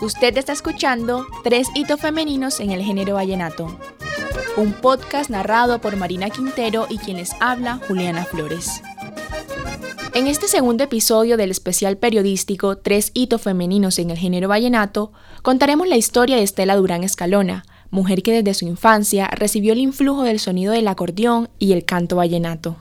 Usted está escuchando Tres hitos femeninos en el género vallenato. Un podcast narrado por Marina Quintero y quien les habla, Juliana Flores. En este segundo episodio del especial periodístico Tres hitos femeninos en el género vallenato, contaremos la historia de Estela Durán Escalona, mujer que desde su infancia recibió el influjo del sonido del acordeón y el canto vallenato.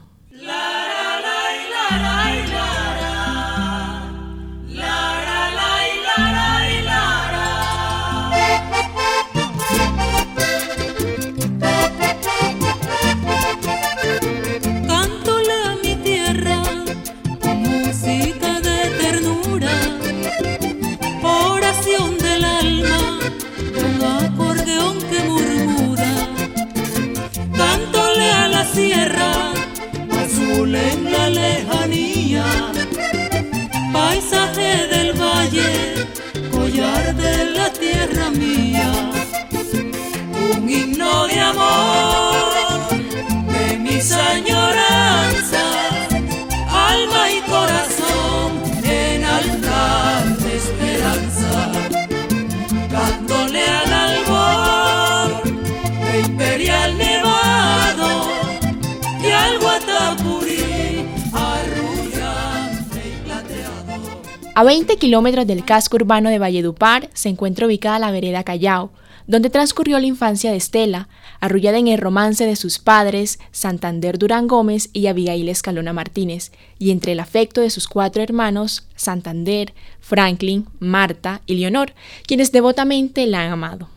A 20 kilómetros del casco urbano de Valledupar se encuentra ubicada la vereda Callao, donde transcurrió la infancia de Estela, arrullada en el romance de sus padres, Santander Durán Gómez y Abigail Escalona Martínez, y entre el afecto de sus cuatro hermanos, Santander, Franklin, Marta y Leonor, quienes devotamente la han amado.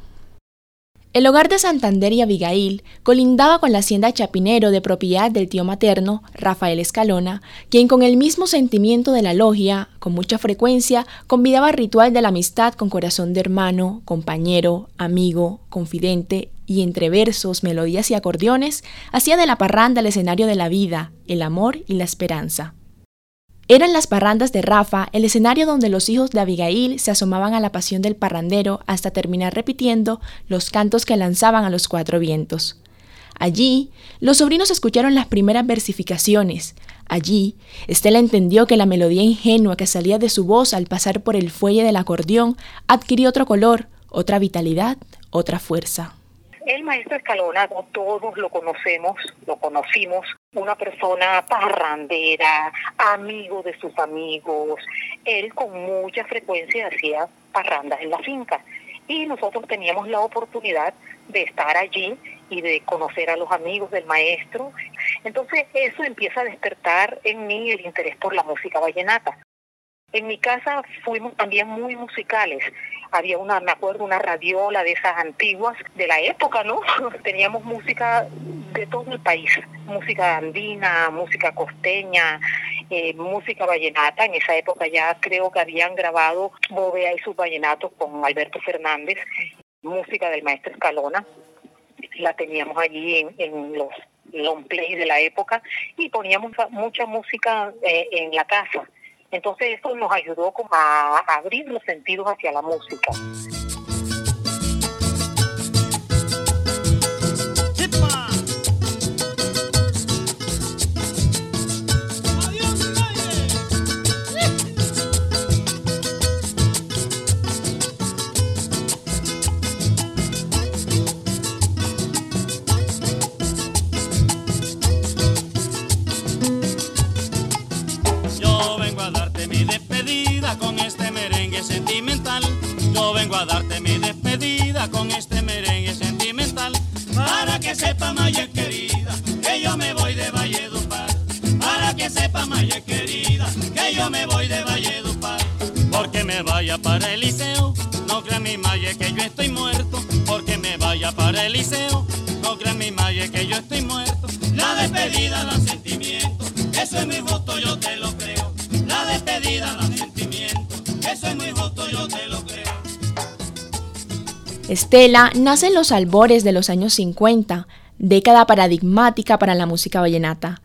El hogar de Santander y Abigail colindaba con la hacienda Chapinero de propiedad del tío materno, Rafael Escalona, quien con el mismo sentimiento de la logia, con mucha frecuencia, convidaba ritual de la amistad con corazón de hermano, compañero, amigo, confidente, y entre versos, melodías y acordeones, hacía de la parranda el escenario de la vida, el amor y la esperanza. Eran las parrandas de Rafa el escenario donde los hijos de Abigail se asomaban a la pasión del parrandero hasta terminar repitiendo los cantos que lanzaban a los cuatro vientos. Allí, los sobrinos escucharon las primeras versificaciones. Allí, Estela entendió que la melodía ingenua que salía de su voz al pasar por el fuelle del acordeón adquirió otro color, otra vitalidad, otra fuerza. El maestro Escalona, todos lo conocemos, lo conocimos, una persona parrandera, amigo de sus amigos. Él con mucha frecuencia hacía parrandas en la finca y nosotros teníamos la oportunidad de estar allí y de conocer a los amigos del maestro. Entonces eso empieza a despertar en mí el interés por la música vallenata. En mi casa fuimos también muy musicales había una, me acuerdo, una radiola de esas antiguas de la época, ¿no? Teníamos música de todo el país, música andina, música costeña, eh, música vallenata. En esa época ya creo que habían grabado Bovea y sus vallenatos con Alberto Fernández, música del maestro Escalona. La teníamos allí en, en los long play de la época y poníamos mucha música eh, en la casa entonces eso nos ayudó como a abrir los sentidos hacia la música. Vaya para el liceo, no crea mi Maya que yo estoy muerto. Porque me vaya para el liceo, no crea mi Maya que yo estoy muerto. La despedida da sentimiento, eso es muy justo, yo te lo creo. La despedida da sentimiento, eso es muy justo, yo te lo creo. Estela nace en los albores de los años 50, década paradigmática para la música vallenata.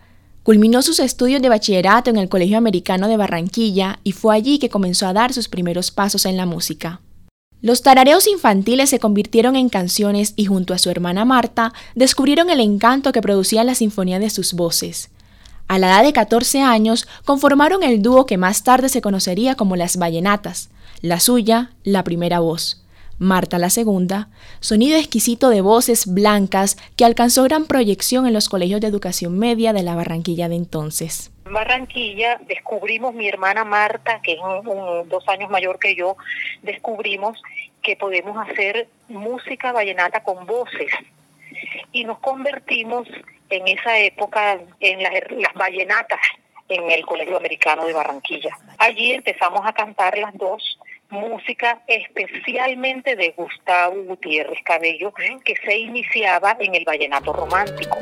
Culminó sus estudios de bachillerato en el Colegio Americano de Barranquilla y fue allí que comenzó a dar sus primeros pasos en la música. Los tarareos infantiles se convirtieron en canciones y junto a su hermana Marta descubrieron el encanto que producía la sinfonía de sus voces. A la edad de 14 años conformaron el dúo que más tarde se conocería como las Vallenatas, La suya, la primera voz. Marta la segunda, sonido exquisito de voces blancas que alcanzó gran proyección en los colegios de educación media de la Barranquilla de entonces. En Barranquilla descubrimos, mi hermana Marta, que es dos años mayor que yo, descubrimos que podemos hacer música vallenata con voces y nos convertimos en esa época en las, las vallenatas en el Colegio Americano de Barranquilla. Allí empezamos a cantar las dos música especialmente de Gustavo Gutiérrez Cabello, que se iniciaba en el vallenato romántico.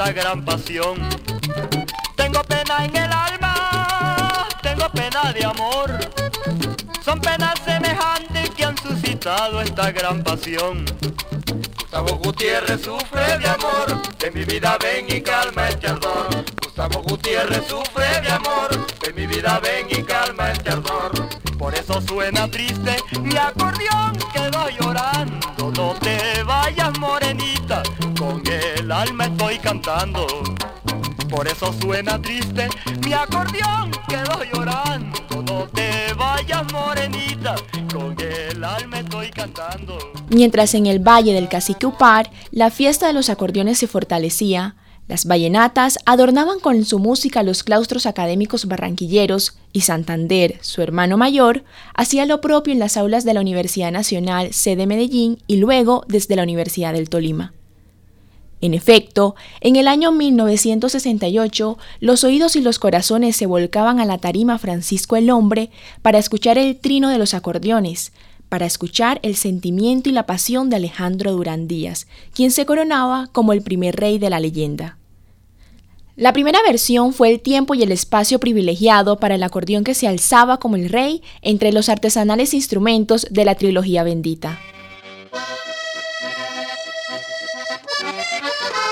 Esta gran pasión. Tengo pena en el alma, tengo pena de amor. Son penas semejantes que han suscitado esta gran pasión. Gustavo Gutiérrez sufre de amor, de mi vida ven y calma este ardor. Gustavo Gutiérrez sufre de amor, de mi vida ven y calma este ardor. Por eso suena triste mi acordeón quedó llorando. No te vayas morenita, alma estoy cantando. Por eso suena triste, mi acordeón quedó llorando. No te vayas morenita. Mientras en el Valle del Cacique Upar, la fiesta de los acordeones se fortalecía, las vallenatas adornaban con su música los claustros académicos barranquilleros y Santander, su hermano mayor, hacía lo propio en las aulas de la Universidad Nacional, sede Medellín, y luego desde la Universidad del Tolima. En efecto, en el año 1968, los oídos y los corazones se volcaban a la tarima Francisco el Hombre para escuchar el trino de los acordeones, para escuchar el sentimiento y la pasión de Alejandro Durán Díaz, quien se coronaba como el primer rey de la leyenda. La primera versión fue el tiempo y el espacio privilegiado para el acordeón que se alzaba como el rey entre los artesanales instrumentos de la trilogía bendita.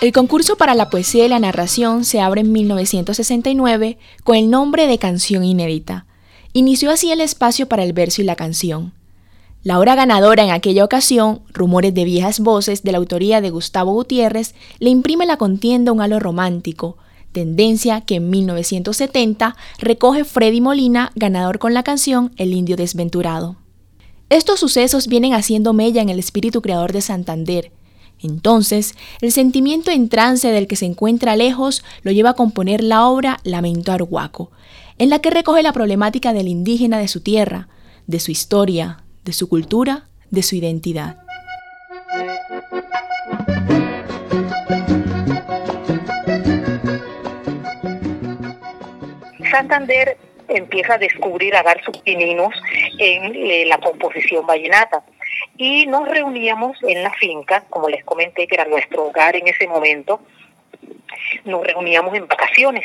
El concurso para la poesía y la narración se abre en 1969 con el nombre de Canción Inédita. Inició así el espacio para el verso y la canción. La obra ganadora en aquella ocasión, Rumores de viejas voces de la autoría de Gustavo Gutiérrez, le imprime la contienda un halo romántico, tendencia que en 1970 recoge Freddy Molina, ganador con la canción El Indio Desventurado. Estos sucesos vienen haciendo mella en el espíritu creador de Santander, entonces, el sentimiento en trance del que se encuentra lejos lo lleva a componer la obra Lamento Arhuaco, en la que recoge la problemática del indígena de su tierra, de su historia, de su cultura, de su identidad. Santander empieza a descubrir, a dar sus pininos en eh, la composición vallenata y nos reuníamos en la finca, como les comenté, que era nuestro hogar en ese momento, nos reuníamos en vacaciones.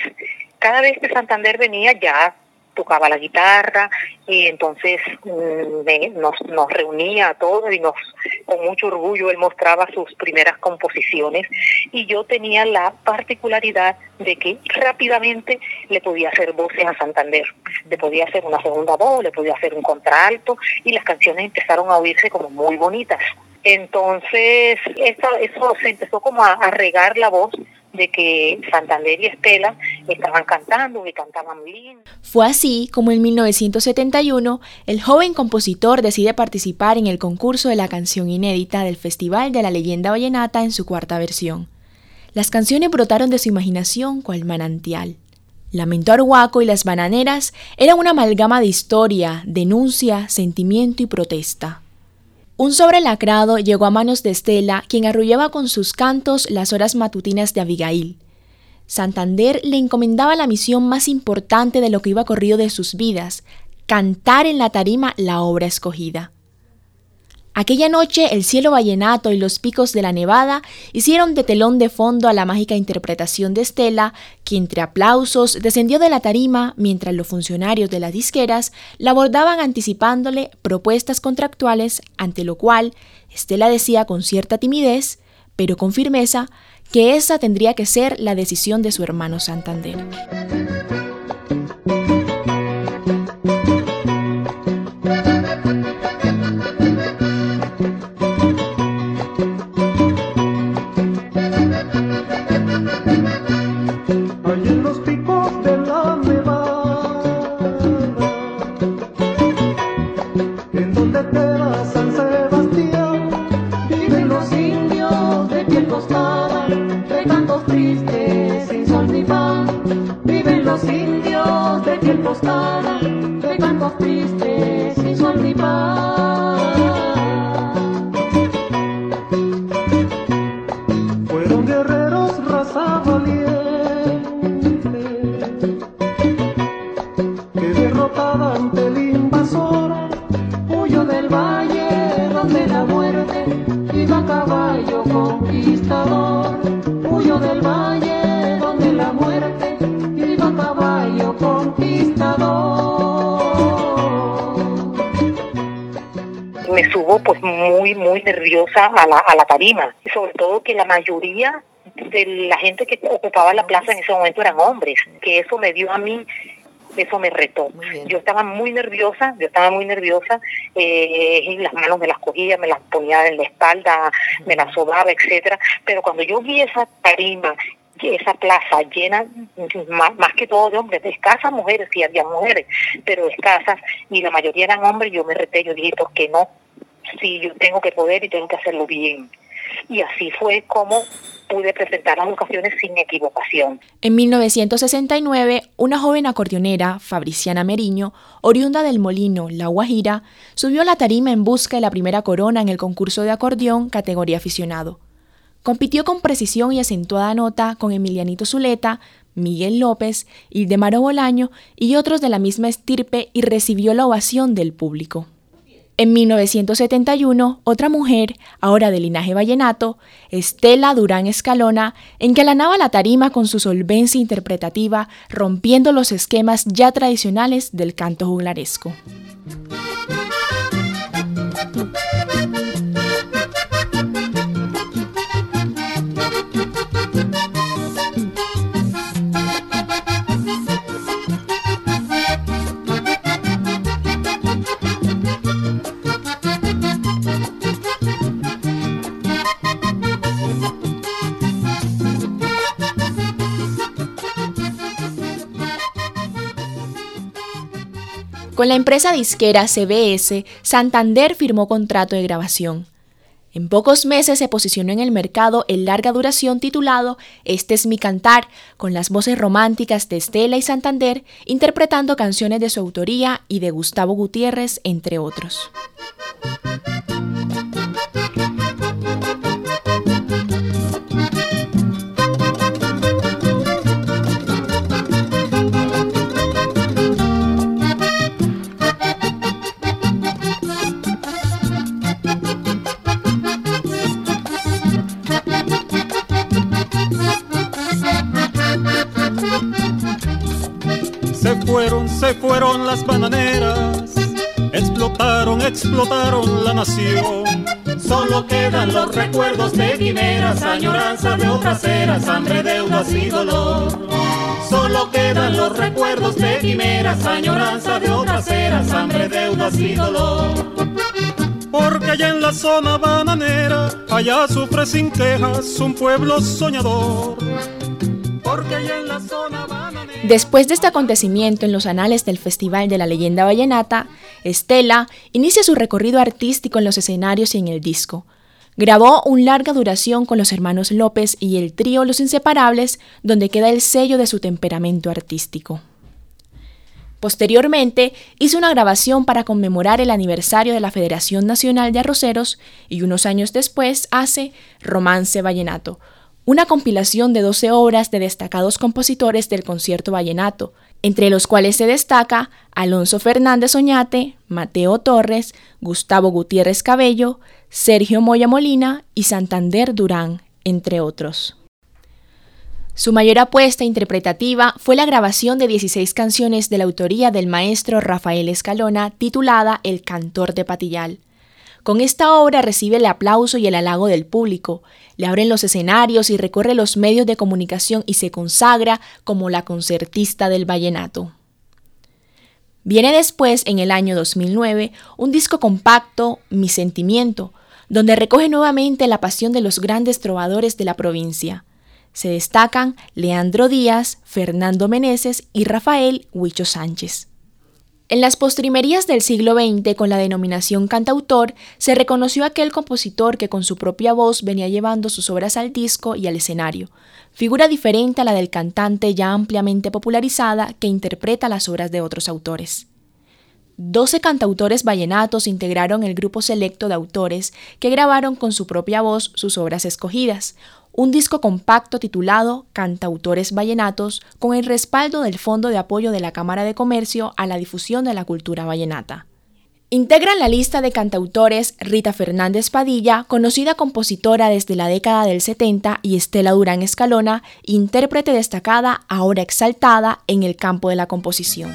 Cada vez que Santander venía ya tocaba la guitarra y entonces mm, nos, nos reunía a todos y nos con mucho orgullo él mostraba sus primeras composiciones y yo tenía la particularidad de que rápidamente le podía hacer voces a Santander, le podía hacer una segunda voz, le podía hacer un contralto y las canciones empezaron a oírse como muy bonitas. Entonces, eso, eso se empezó como a, a regar la voz de que Santander y Estela estaban cantando y cantaban lindo. Fue así como en 1971 el joven compositor decide participar en el concurso de la canción inédita del Festival de la Leyenda Vallenata en su cuarta versión. Las canciones brotaron de su imaginación cual manantial. Lamento Arhuaco y Las Bananeras eran una amalgama de historia, denuncia, sentimiento y protesta. Un sobre lacrado llegó a manos de Estela, quien arrullaba con sus cantos las horas matutinas de Abigail. Santander le encomendaba la misión más importante de lo que iba corrido de sus vidas, cantar en la tarima la obra escogida. Aquella noche el cielo vallenato y los picos de la nevada hicieron de telón de fondo a la mágica interpretación de Estela, que entre aplausos descendió de la tarima mientras los funcionarios de las disqueras la abordaban anticipándole propuestas contractuales, ante lo cual Estela decía con cierta timidez, pero con firmeza, que esa tendría que ser la decisión de su hermano Santander. A la, a la tarima. Sobre todo que la mayoría de la gente que ocupaba la plaza en ese momento eran hombres, que eso me dio a mí eso me retó. Yo estaba muy nerviosa, yo estaba muy nerviosa, eh, y las manos me las cogía, me las ponía en la espalda, me las sobaba, etcétera. Pero cuando yo vi esa tarima, esa plaza llena, más, más que todo de hombres, de escasas mujeres, sí había mujeres, pero escasas, y la mayoría eran hombres, yo me reté, yo dije, ¿por qué no? Sí, yo tengo que poder y tengo que hacerlo bien. Y así fue como pude presentar las ocasiones sin equivocación. En 1969, una joven acordeonera, Fabriciana Meriño, oriunda del Molino, La Guajira, subió a la tarima en busca de la primera corona en el concurso de acordeón categoría aficionado. Compitió con precisión y acentuada nota con Emilianito Zuleta, Miguel López, Ildemaro Bolaño y otros de la misma estirpe y recibió la ovación del público. En 1971, otra mujer, ahora de linaje vallenato, Estela Durán Escalona, engalanaba la tarima con su solvencia interpretativa, rompiendo los esquemas ya tradicionales del canto juglaresco. Con la empresa disquera CBS, Santander firmó contrato de grabación. En pocos meses se posicionó en el mercado el larga duración titulado Este es mi cantar, con las voces románticas de Estela y Santander interpretando canciones de su autoría y de Gustavo Gutiérrez, entre otros. Explotaron, la nación. Solo quedan los recuerdos de quimeras, añoranza de otras eras, hambre, deudas y dolor. Solo quedan los recuerdos de quimeras, añoranza de otras eras, hambre, deudas y dolor. porque allá en la zona bananera, allá sufre sin quejas un pueblo soñador. Porque allá en la. Después de este acontecimiento en los anales del Festival de la Leyenda Vallenata, Estela inicia su recorrido artístico en los escenarios y en el disco. Grabó un larga duración con los hermanos López y el trío Los Inseparables, donde queda el sello de su temperamento artístico. Posteriormente, hizo una grabación para conmemorar el aniversario de la Federación Nacional de Arroceros y unos años después hace Romance Vallenato, una compilación de 12 obras de destacados compositores del concierto vallenato, entre los cuales se destaca Alonso Fernández Oñate, Mateo Torres, Gustavo Gutiérrez Cabello, Sergio Moya Molina y Santander Durán, entre otros. Su mayor apuesta interpretativa fue la grabación de 16 canciones de la autoría del maestro Rafael Escalona titulada El Cantor de Patillal. Con esta obra recibe el aplauso y el halago del público, le abren los escenarios y recorre los medios de comunicación y se consagra como la concertista del vallenato. Viene después, en el año 2009, un disco compacto, Mi Sentimiento, donde recoge nuevamente la pasión de los grandes trovadores de la provincia. Se destacan Leandro Díaz, Fernando Meneses y Rafael Huicho Sánchez. En las postrimerías del siglo XX, con la denominación cantautor, se reconoció aquel compositor que con su propia voz venía llevando sus obras al disco y al escenario, figura diferente a la del cantante ya ampliamente popularizada que interpreta las obras de otros autores. Doce cantautores vallenatos integraron el grupo selecto de autores que grabaron con su propia voz sus obras escogidas, un disco compacto titulado Cantautores Vallenatos con el respaldo del Fondo de Apoyo de la Cámara de Comercio a la difusión de la cultura vallenata. Integran la lista de cantautores Rita Fernández Padilla, conocida compositora desde la década del 70, y Estela Durán Escalona, intérprete destacada, ahora exaltada en el campo de la composición.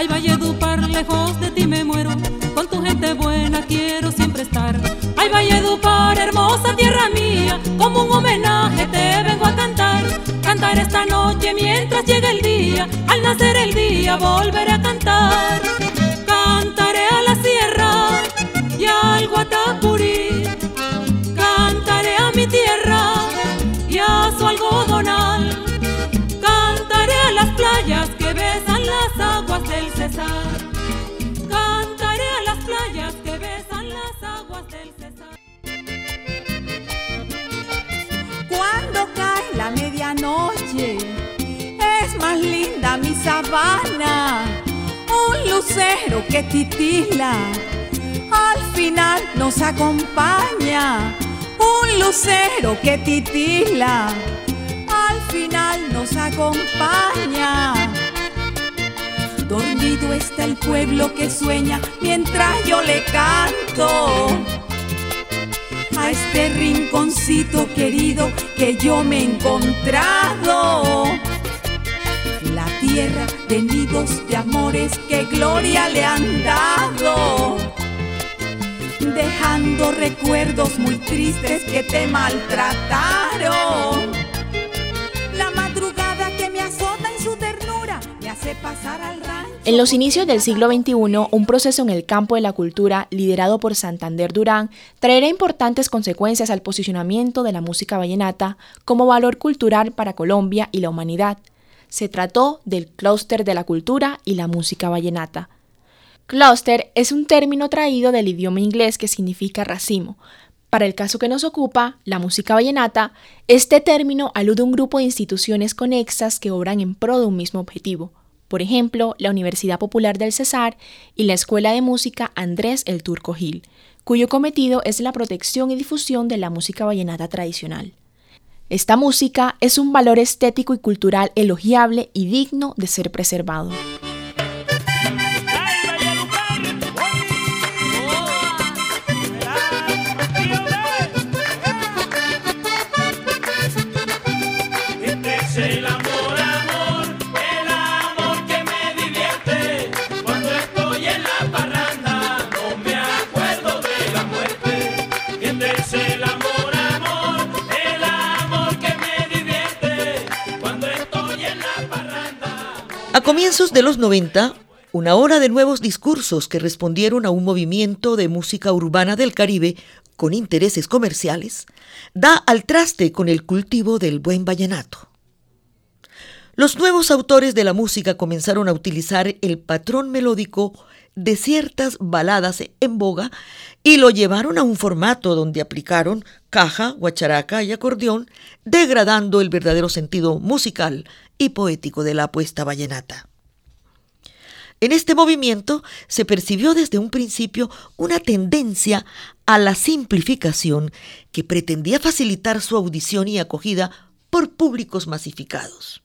Ay, Valledupar, lejos de ti me muero, con tu gente buena quiero siempre estar. Ay, Valledupar, hermosa tierra mía, como un homenaje te vengo a cantar. Cantar esta noche mientras llega el día, al nacer el día volveré Cantaré a las playas que besan las aguas del Cesar. Cuando cae la medianoche, es más linda mi sabana. Un lucero que titila, al final nos acompaña un lucero que titila, al final nos acompaña. Dormido está el pueblo que sueña mientras yo le canto. A este rinconcito querido que yo me he encontrado. La tierra de nidos de amores que gloria le han dado dejando recuerdos muy tristes que te maltrataron. En los inicios del siglo XXI, un proceso en el campo de la cultura liderado por Santander Durán traerá importantes consecuencias al posicionamiento de la música vallenata como valor cultural para Colombia y la humanidad. Se trató del clúster de la cultura y la música vallenata Cluster es un término traído del idioma inglés que significa racimo. Para el caso que nos ocupa, la música vallenata, este término alude a un grupo de instituciones conexas que obran en pro de un mismo objetivo. Por ejemplo, la Universidad Popular del Cesar y la Escuela de Música Andrés el Turco Gil, cuyo cometido es la protección y difusión de la música vallenata tradicional. Esta música es un valor estético y cultural elogiable y digno de ser preservado. A comienzos de los 90, una hora de nuevos discursos que respondieron a un movimiento de música urbana del Caribe con intereses comerciales, da al traste con el cultivo del buen vallenato. Los nuevos autores de la música comenzaron a utilizar el patrón melódico de ciertas baladas en boga y lo llevaron a un formato donde aplicaron caja, guacharaca y acordeón, degradando el verdadero sentido musical y poético de la apuesta vallenata. En este movimiento se percibió desde un principio una tendencia a la simplificación que pretendía facilitar su audición y acogida por públicos masificados.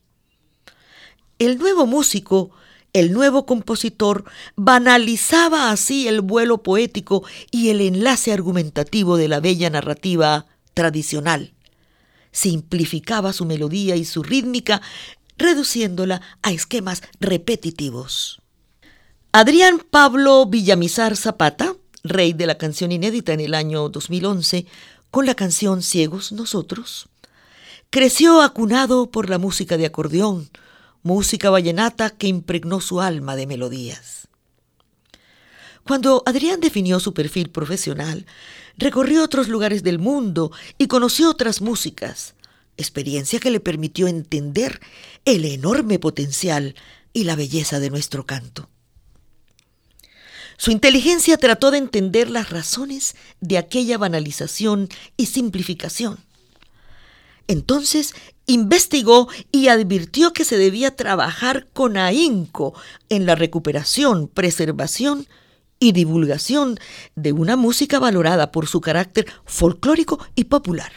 El nuevo músico el nuevo compositor banalizaba así el vuelo poético y el enlace argumentativo de la bella narrativa tradicional. Simplificaba su melodía y su rítmica, reduciéndola a esquemas repetitivos. Adrián Pablo Villamizar Zapata, rey de la canción inédita en el año 2011, con la canción Ciegos Nosotros, creció acunado por la música de acordeón, música vallenata que impregnó su alma de melodías. Cuando Adrián definió su perfil profesional, recorrió otros lugares del mundo y conoció otras músicas, experiencia que le permitió entender el enorme potencial y la belleza de nuestro canto. Su inteligencia trató de entender las razones de aquella banalización y simplificación. Entonces investigó y advirtió que se debía trabajar con ahínco en la recuperación, preservación y divulgación de una música valorada por su carácter folclórico y popular.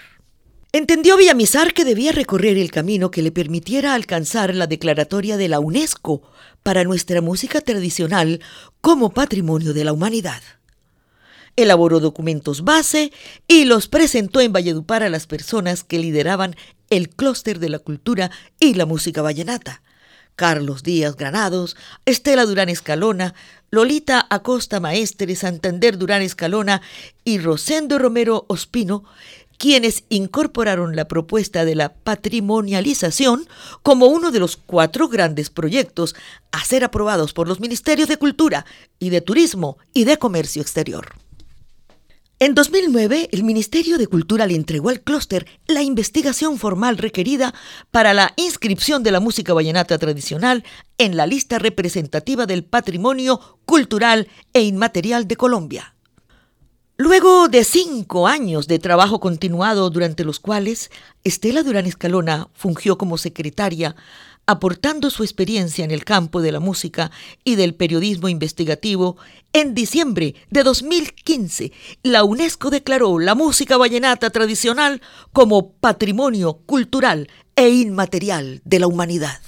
Entendió Villamizar que debía recorrer el camino que le permitiera alcanzar la declaratoria de la UNESCO para nuestra música tradicional como patrimonio de la humanidad elaboró documentos base y los presentó en Valledupar a las personas que lideraban el clúster de la cultura y la música vallenata. Carlos Díaz Granados, Estela Durán Escalona, Lolita Acosta Maestre, Santander Durán Escalona y Rosendo Romero Ospino, quienes incorporaron la propuesta de la patrimonialización como uno de los cuatro grandes proyectos a ser aprobados por los Ministerios de Cultura y de Turismo y de Comercio Exterior. En 2009, el Ministerio de Cultura le entregó al clúster la investigación formal requerida para la inscripción de la música vallenata tradicional en la lista representativa del patrimonio cultural e inmaterial de Colombia. Luego de cinco años de trabajo continuado durante los cuales Estela Durán Escalona fungió como secretaria aportando su experiencia en el campo de la música y del periodismo investigativo, en diciembre de 2015 la UNESCO declaró la música vallenata tradicional como patrimonio cultural e inmaterial de la humanidad.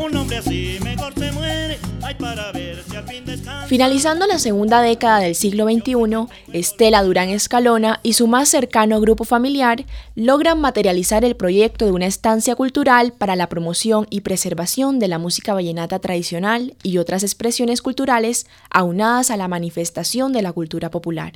Un hombre así mejor se muere. Ay, para ver si al fin descansa. Finalizando la segunda década del siglo XXI, Estela Durán Escalona y su más cercano grupo familiar logran materializar el proyecto de una estancia cultural para la promoción y preservación de la música vallenata tradicional y otras expresiones culturales aunadas a la manifestación de la cultura popular.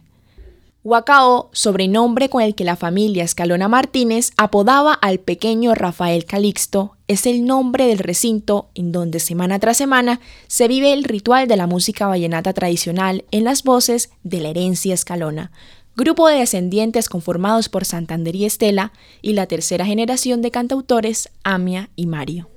Huacao, sobrenombre con el que la familia Escalona Martínez apodaba al pequeño Rafael Calixto, es el nombre del recinto en donde semana tras semana se vive el ritual de la música vallenata tradicional en las voces de la herencia Escalona, grupo de descendientes conformados por Santander y Estela y la tercera generación de cantautores Amia y Mario.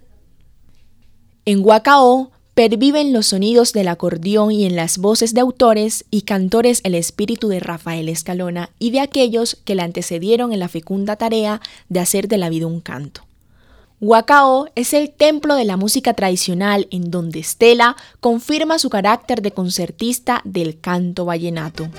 En Huacao perviven los sonidos del acordeón y en las voces de autores y cantores el espíritu de Rafael Escalona y de aquellos que le antecedieron en la fecunda tarea de hacer de la vida un canto. Huacao es el templo de la música tradicional en donde Estela confirma su carácter de concertista del canto vallenato.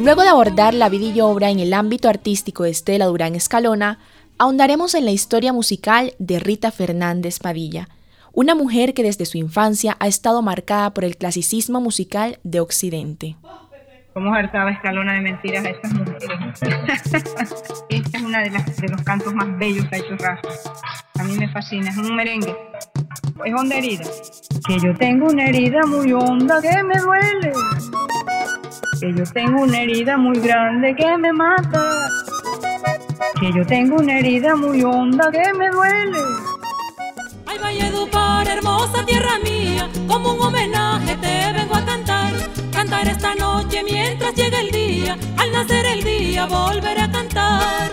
Luego de abordar la vida y obra en el ámbito artístico de Estela Durán Escalona, ahondaremos en la historia musical de Rita Fernández Padilla, una mujer que desde su infancia ha estado marcada por el clasicismo musical de Occidente. ¿Cómo hartaba Escalona de mentiras a estas mujeres? Esta es una de, las, de los cantos más bellos que ha hecho Rafa. A mí me fascina, es un merengue. Es honda herida. Que yo tengo una herida muy honda que me duele. Que yo tengo una herida muy grande que me mata. Que yo tengo una herida muy honda que me duele. Ay, Valledupar, hermosa tierra mía, como un homenaje te vengo a cantar. Esta noche mientras llega el día, al nacer el día volveré a cantar.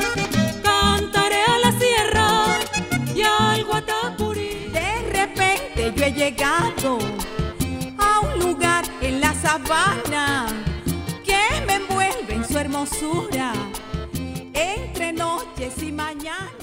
Cantaré a la sierra y al Guatapurí. De repente yo he llegado a un lugar en la sabana que me envuelve en su hermosura entre noches y mañanas.